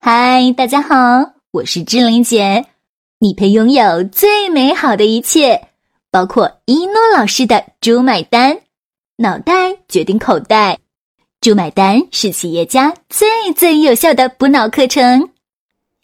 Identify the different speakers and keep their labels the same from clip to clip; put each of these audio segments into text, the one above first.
Speaker 1: 嗨，大家好，我是志玲姐。你配拥有最美好的一切，包括一诺老师的“猪买单”，脑袋决定口袋，“猪买单”是企业家最最有效的补脑课程。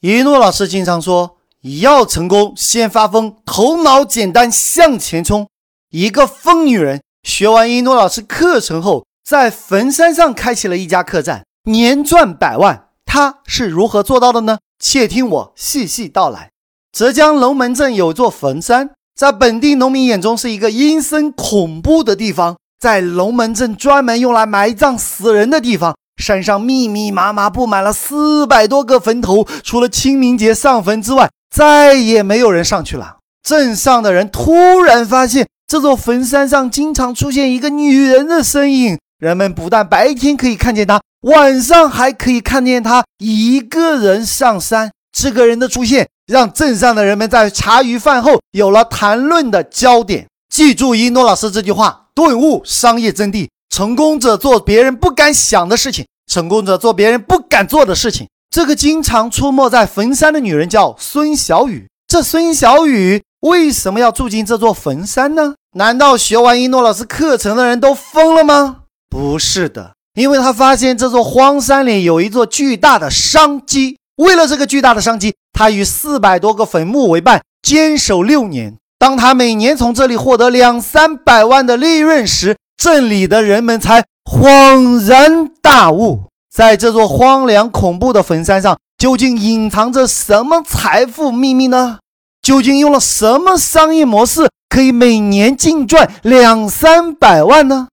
Speaker 2: 一诺老师经常说，要成功先发疯，头脑简单向前冲。一个疯女人学完一诺老师课程后，在坟山上开启了一家客栈，年赚百万。他是如何做到的呢？且听我细细道来。浙江龙门镇有座坟山，在本地农民眼中是一个阴森恐怖的地方，在龙门镇专门用来埋葬死人的地方。山上密密麻麻布满了四百多个坟头，除了清明节上坟之外，再也没有人上去了。镇上的人突然发现，这座坟山上经常出现一个女人的身影。人们不但白天可以看见她，晚上还可以看见他一个人上山。这个人的出现，让镇上的人们在茶余饭后有了谈论的焦点。记住一诺老师这句话，顿悟商业真谛：成功者做别人不敢想的事情，成功者做别人不敢做的事情。这个经常出没在坟山的女人叫孙小雨。这孙小雨为什么要住进这座坟山呢？难道学完一诺老师课程的人都疯了吗？不是的，因为他发现这座荒山里有一座巨大的商机。为了这个巨大的商机，他与四百多个坟墓为伴，坚守六年。当他每年从这里获得两三百万的利润时，镇里的人们才恍然大悟：在这座荒凉恐怖的坟山上，究竟隐藏着什么财富秘密呢？究竟用了什么商业模式，可以每年净赚两三百万呢？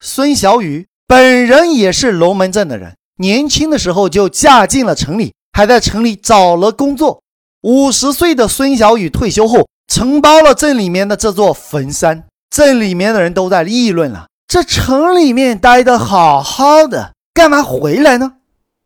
Speaker 2: 孙小雨本人也是龙门镇的人，年轻的时候就嫁进了城里，还在城里找了工作。五十岁的孙小雨退休后，承包了镇里面的这座坟山。镇里面的人都在议论了：这城里面待得好好的，干嘛回来呢？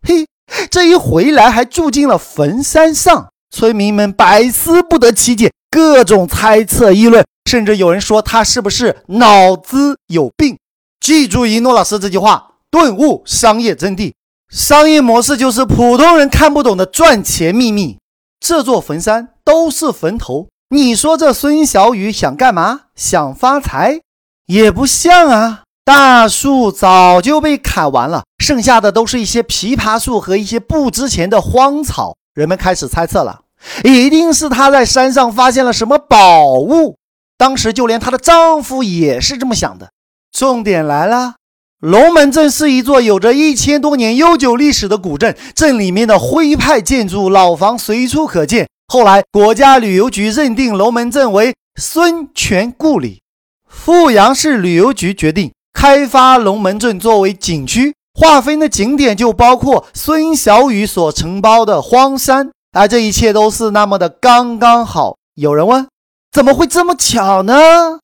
Speaker 2: 嘿，这一回来还住进了坟山上，村民们百思不得其解，各种猜测议论，甚至有人说他是不是脑子有病。记住一诺老师这句话，顿悟商业真谛。商业模式就是普通人看不懂的赚钱秘密。这座坟山都是坟头，你说这孙小雨想干嘛？想发财？也不像啊！大树早就被砍完了，剩下的都是一些枇杷树和一些不值钱的荒草。人们开始猜测了，一定是她在山上发现了什么宝物。当时就连她的丈夫也是这么想的。重点来了，龙门镇是一座有着一千多年悠久历史的古镇，镇里面的徽派建筑老房随处可见。后来，国家旅游局认定龙门镇为孙权故里，富阳市旅游局决定开发龙门镇作为景区，划分的景点就包括孙小雨所承包的荒山。而这一切都是那么的刚刚好。有人问，怎么会这么巧呢？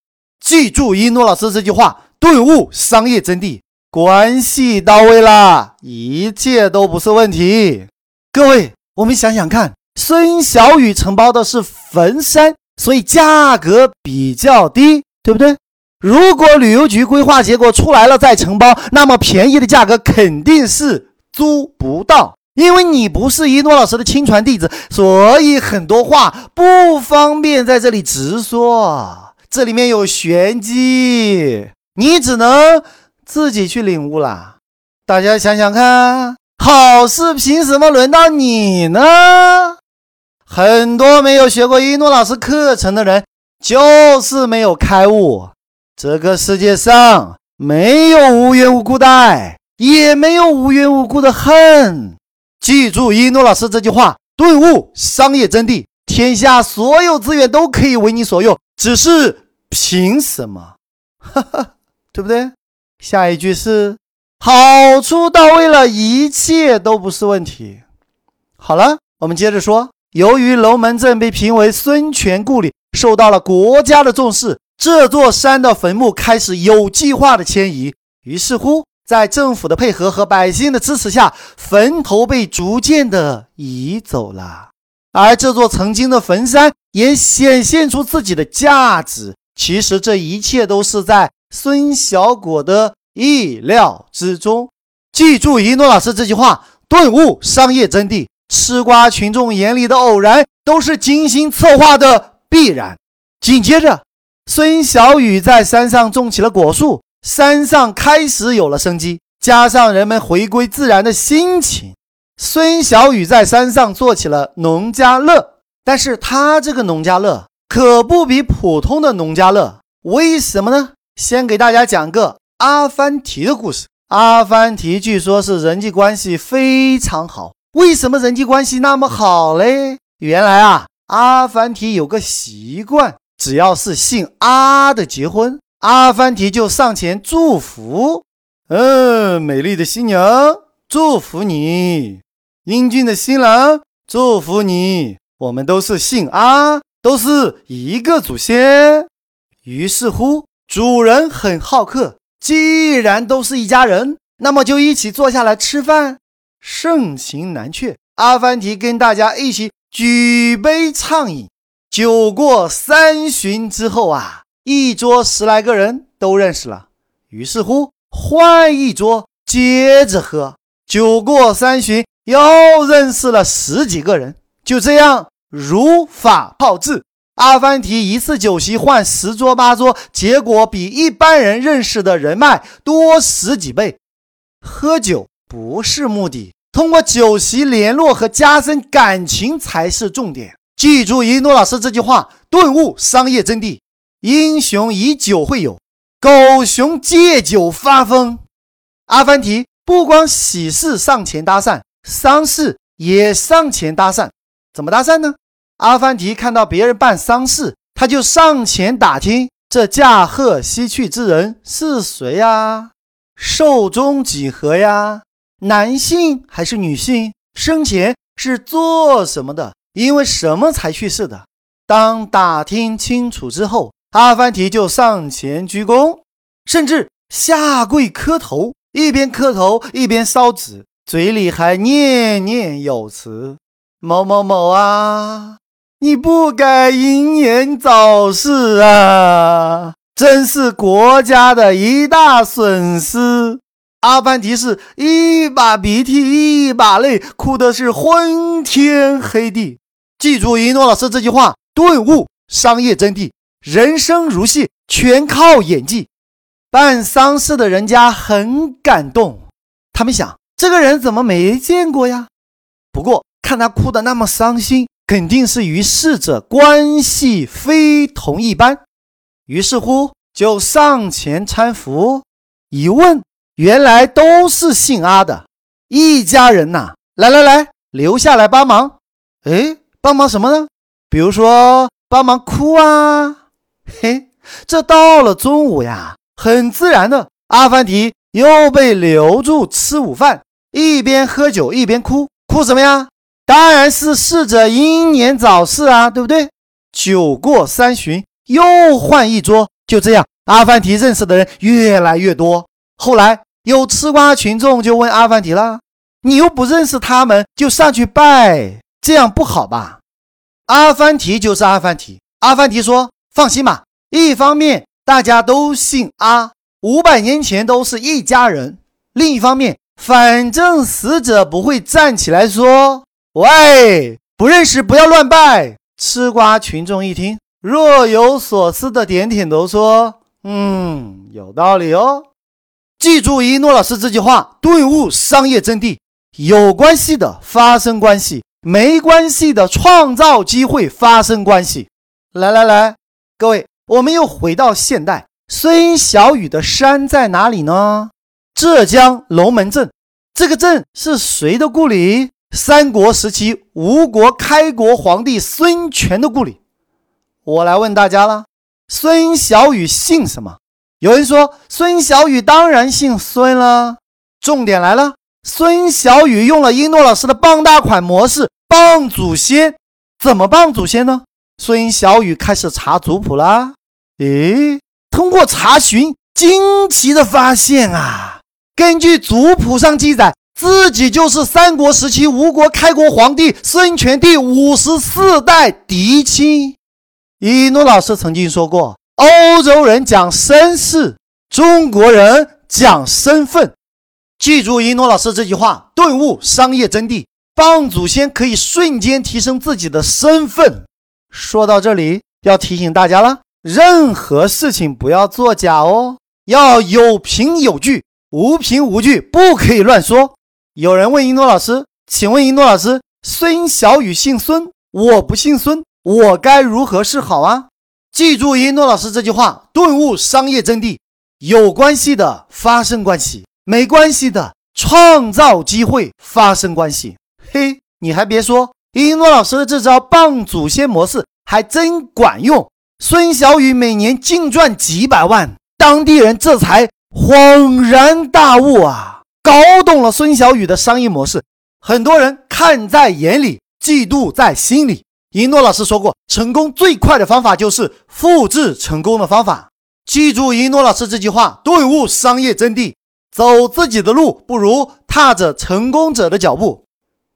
Speaker 2: 记住一诺老师这句话。顿悟商业真谛，关系到位了，一切都不是问题。各位，我们想想看，孙小雨承包的是坟山，所以价格比较低，对不对？如果旅游局规划结果出来了再承包，那么便宜的价格肯定是租不到，因为你不是一诺老师的亲传弟子，所以很多话不方便在这里直说，这里面有玄机。你只能自己去领悟了。大家想想看，好事凭什么轮到你呢？很多没有学过一诺老师课程的人，就是没有开悟。这个世界上没有无缘无故的爱，也没有无缘无故的恨。记住一诺老师这句话，顿悟商业真谛。天下所有资源都可以为你所用，只是凭什么？哈哈。对不对？下一句是好处到位了，一切都不是问题。好了，我们接着说。由于龙门镇被评为孙权故里，受到了国家的重视，这座山的坟墓开始有计划的迁移。于是乎，在政府的配合和百姓的支持下，坟头被逐渐的移走了。而这座曾经的坟山也显现出自己的价值。其实，这一切都是在。孙小果的意料之中，记住一诺老师这句话，顿悟商业真谛。吃瓜群众眼里的偶然，都是精心策划的必然。紧接着，孙小雨在山上种起了果树，山上开始有了生机。加上人们回归自然的心情，孙小雨在山上做起了农家乐。但是他这个农家乐可不比普通的农家乐，为什么呢？先给大家讲个阿凡提的故事。阿凡提据说是人际关系非常好。为什么人际关系那么好嘞？原来啊，阿凡提有个习惯，只要是姓阿的结婚，阿凡提就上前祝福。嗯，美丽的新娘，祝福你；英俊的新郎，祝福你。我们都是姓阿，都是一个祖先。于是乎，主人很好客，既然都是一家人，那么就一起坐下来吃饭。盛情难却，阿凡提跟大家一起举杯畅饮。酒过三巡之后啊，一桌十来个人都认识了。于是。乎。换一桌，接着喝。酒过三巡，又认识了十几个人。就这样，如法炮制。阿凡提一次酒席换十桌八桌，结果比一般人认识的人脉多十几倍。喝酒不是目的，通过酒席联络和加深感情才是重点。记住一诺老师这句话，顿悟商业真谛：英雄以酒会友。狗熊借酒发疯，阿凡提不光喜事上前搭讪，丧事也上前搭讪。怎么搭讪呢？阿凡提看到别人办丧事，他就上前打听这驾鹤西去之人是谁呀？寿终几何呀？男性还是女性？生前是做什么的？因为什么才去世的？当打听清楚之后。阿凡提就上前鞠躬，甚至下跪磕头，一边磕头一边烧纸，嘴里还念念有词：“某某某啊，你不该英年早逝啊，真是国家的一大损失。”阿凡提是一把鼻涕一把泪，哭的是昏天黑地。记住一诺老师这句话，顿悟商业真谛。人生如戏，全靠演技。办丧事的人家很感动，他们想这个人怎么没见过呀？不过看他哭得那么伤心，肯定是与逝者关系非同一般。于是乎就上前搀扶。一问，原来都是姓阿的一家人呐！来来来，留下来帮忙。哎，帮忙什么呢？比如说帮忙哭啊。嘿，这到了中午呀，很自然的，阿凡提又被留住吃午饭，一边喝酒一边哭，哭什么呀？当然是逝者英年早逝啊，对不对？酒过三巡，又换一桌，就这样，阿凡提认识的人越来越多。后来有吃瓜群众就问阿凡提了：“你又不认识他们，就上去拜，这样不好吧？”阿凡提就是阿凡提，阿凡提说。放心吧，一方面大家都姓阿，五百年前都是一家人；另一方面，反正死者不会站起来说：“喂，不认识不要乱拜。”吃瓜群众一听，若有所思的点点头，说：“嗯，有道理哦。”记住一诺老师这句话，顿悟商业真谛：有关系的发生关系，没关系的创造机会发生关系。来来来。各位，我们又回到现代。孙小雨的山在哪里呢？浙江龙门镇。这个镇是谁的故里？三国时期吴国开国皇帝孙权的故里。我来问大家了：孙小雨姓什么？有人说孙小雨当然姓孙了。重点来了，孙小雨用了一诺老师的傍大款模式傍祖先。怎么傍祖先呢？孙小雨开始查族谱啦。诶，通过查询，惊奇的发现啊，根据族谱上记载，自己就是三国时期吴国开国皇帝孙权第五十四代嫡亲。一诺老师曾经说过，欧洲人讲身世，中国人讲身份。记住一诺老师这句话，顿悟商业真谛。帮祖先可以瞬间提升自己的身份。说到这里，要提醒大家了，任何事情不要作假哦，要有凭有据，无凭无据，不可以乱说。有人问一诺老师，请问一诺老师，孙小雨姓孙，我不姓孙，我该如何是好啊？记住一诺老师这句话，顿悟商业真谛：有关系的发生关系，没关系的创造机会发生关系。嘿，你还别说，一诺老师的这招傍祖先模式还真管用。孙小雨每年净赚几百万，当地人这才恍然大悟啊，搞懂了孙小雨的商业模式。很多人看在眼里，嫉妒在心里。一诺老师说过，成功最快的方法就是复制成功的方法。记住一诺老师这句话，顿悟商业真谛：走自己的路，不如踏着成功者的脚步。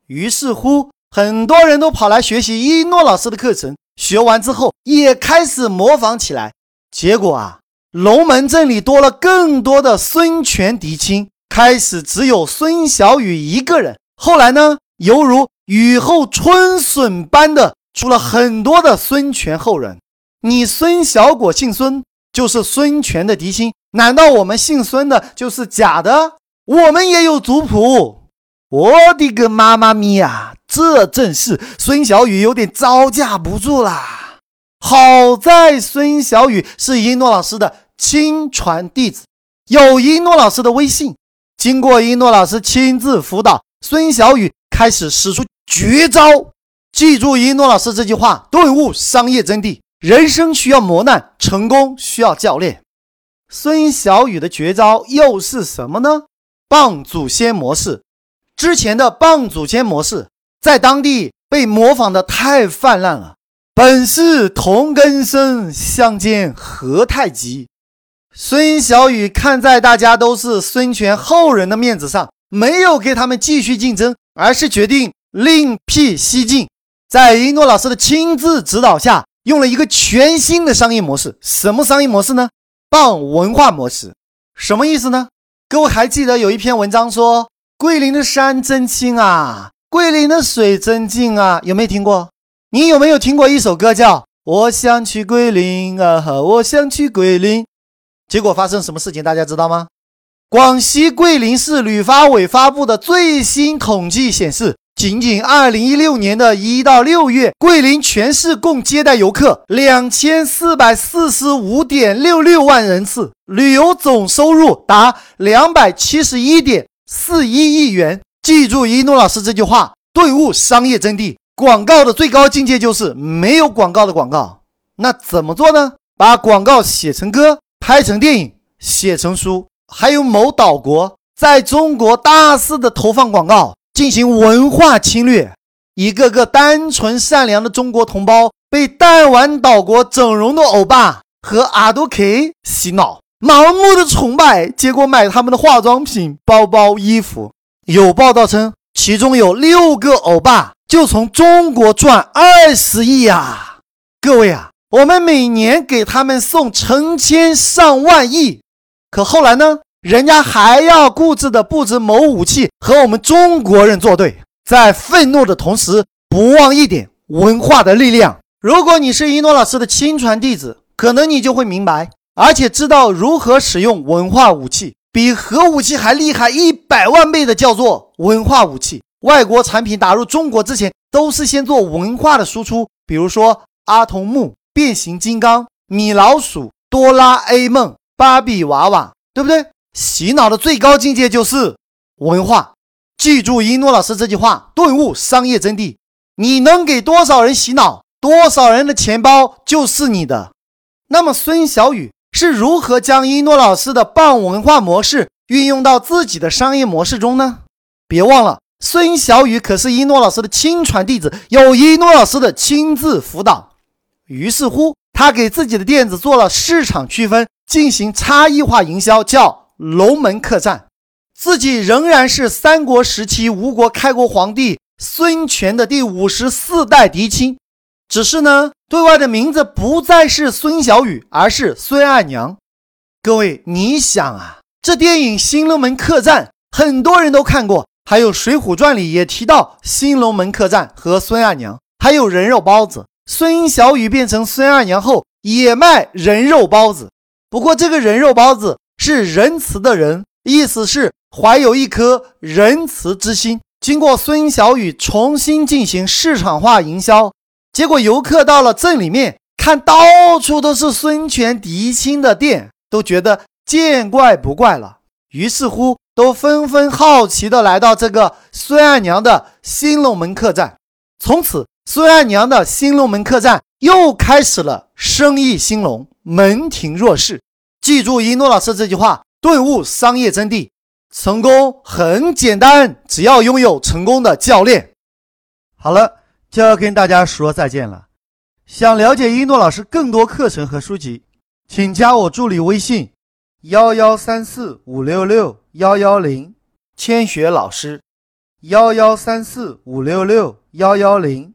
Speaker 2: 于是乎，很多人都跑来学习一诺老师的课程，学完之后也开始模仿起来。结果啊，龙门阵里多了更多的孙权嫡亲，开始只有孙小雨一个人。后来呢，犹如雨后春笋般的出了很多的孙权后人。你孙小果姓孙，就是孙权的嫡亲？难道我们姓孙的就是假的？我们也有族谱。我的个妈妈咪呀！这阵势，孙小雨有点招架不住啦。好在孙小雨是一诺老师的亲传弟子，有一诺老师的微信。经过一诺老师亲自辅导，孙小雨开始使出绝招。记住一诺老师这句话，顿悟商业真谛：人生需要磨难，成功需要教练。孙小雨的绝招又是什么呢？傍祖先模式。之前的傍祖先模式在当地被模仿的太泛滥了。本是同根生，相煎何太急。孙小雨看在大家都是孙权后人的面子上，没有给他们继续竞争，而是决定另辟蹊径。在一诺老师的亲自指导下，用了一个全新的商业模式。什么商业模式呢？傍文化模式。什么意思呢？各位还记得有一篇文章说？桂林的山真青啊，桂林的水真静啊，有没有听过？你有没有听过一首歌叫《我想去桂林啊，我想去桂林》？结果发生什么事情，大家知道吗？广西桂林市旅发委发布的最新统计显示，仅仅2016年的一到六月，桂林全市共接待游客2445.66万人次，旅游总收入达271点。四亿亿元，记住一诺老师这句话，顿悟商业真谛。广告的最高境界就是没有广告的广告。那怎么做呢？把广告写成歌，拍成电影，写成书。还有某岛国在中国大肆的投放广告，进行文化侵略。一个个单纯善良的中国同胞被弹丸岛国整容的欧巴和阿杜 K 洗脑。盲目的崇拜，结果买他们的化妆品、包包、衣服。有报道称，其中有六个欧巴就从中国赚二十亿呀！各位啊，我们每年给他们送成千上万亿，可后来呢？人家还要固执的布置某武器和我们中国人作对，在愤怒的同时，不忘一点文化的力量。如果你是一诺老师的亲传弟子，可能你就会明白。而且知道如何使用文化武器，比核武器还厉害一百万倍的叫做文化武器。外国产品打入中国之前，都是先做文化的输出，比如说阿童木、变形金刚、米老鼠、哆啦 A 梦、芭比娃娃，对不对？洗脑的最高境界就是文化。记住一诺老师这句话，顿悟商业真谛。你能给多少人洗脑，多少人的钱包就是你的。那么孙小雨。是如何将一诺老师的棒文化模式运用到自己的商业模式中呢？别忘了，孙小雨可是一诺老师的亲传弟子，有一诺老师的亲自辅导。于是乎，他给自己的店子做了市场区分，进行差异化营销，叫龙门客栈。自己仍然是三国时期吴国开国皇帝孙权的第五十四代嫡亲。只是呢，对外的名字不再是孙小雨，而是孙二娘。各位，你想啊，这电影《新龙门客栈》很多人都看过，还有《水浒传》里也提到新龙门客栈和孙二娘，还有人肉包子。孙小雨变成孙二娘后也卖人肉包子，不过这个人肉包子是仁慈的人，意思是怀有一颗仁慈之心。经过孙小雨重新进行市场化营销，结果游客到了镇里面，看到处都是孙权嫡亲的店，都觉得见怪不怪了。于是乎，都纷纷好奇的来到这个孙二娘的新龙门客栈，从此。孙二娘的新龙门客栈又开始了生意兴隆，门庭若市。记住一诺老师这句话，顿悟商业真谛。成功很简单，只要拥有成功的教练。好了，就要跟大家说再见了。想了解一诺老师更多课程和书籍，请加我助理微信：幺幺三四五六六幺幺零，千雪老师。幺幺三四五六六幺幺零。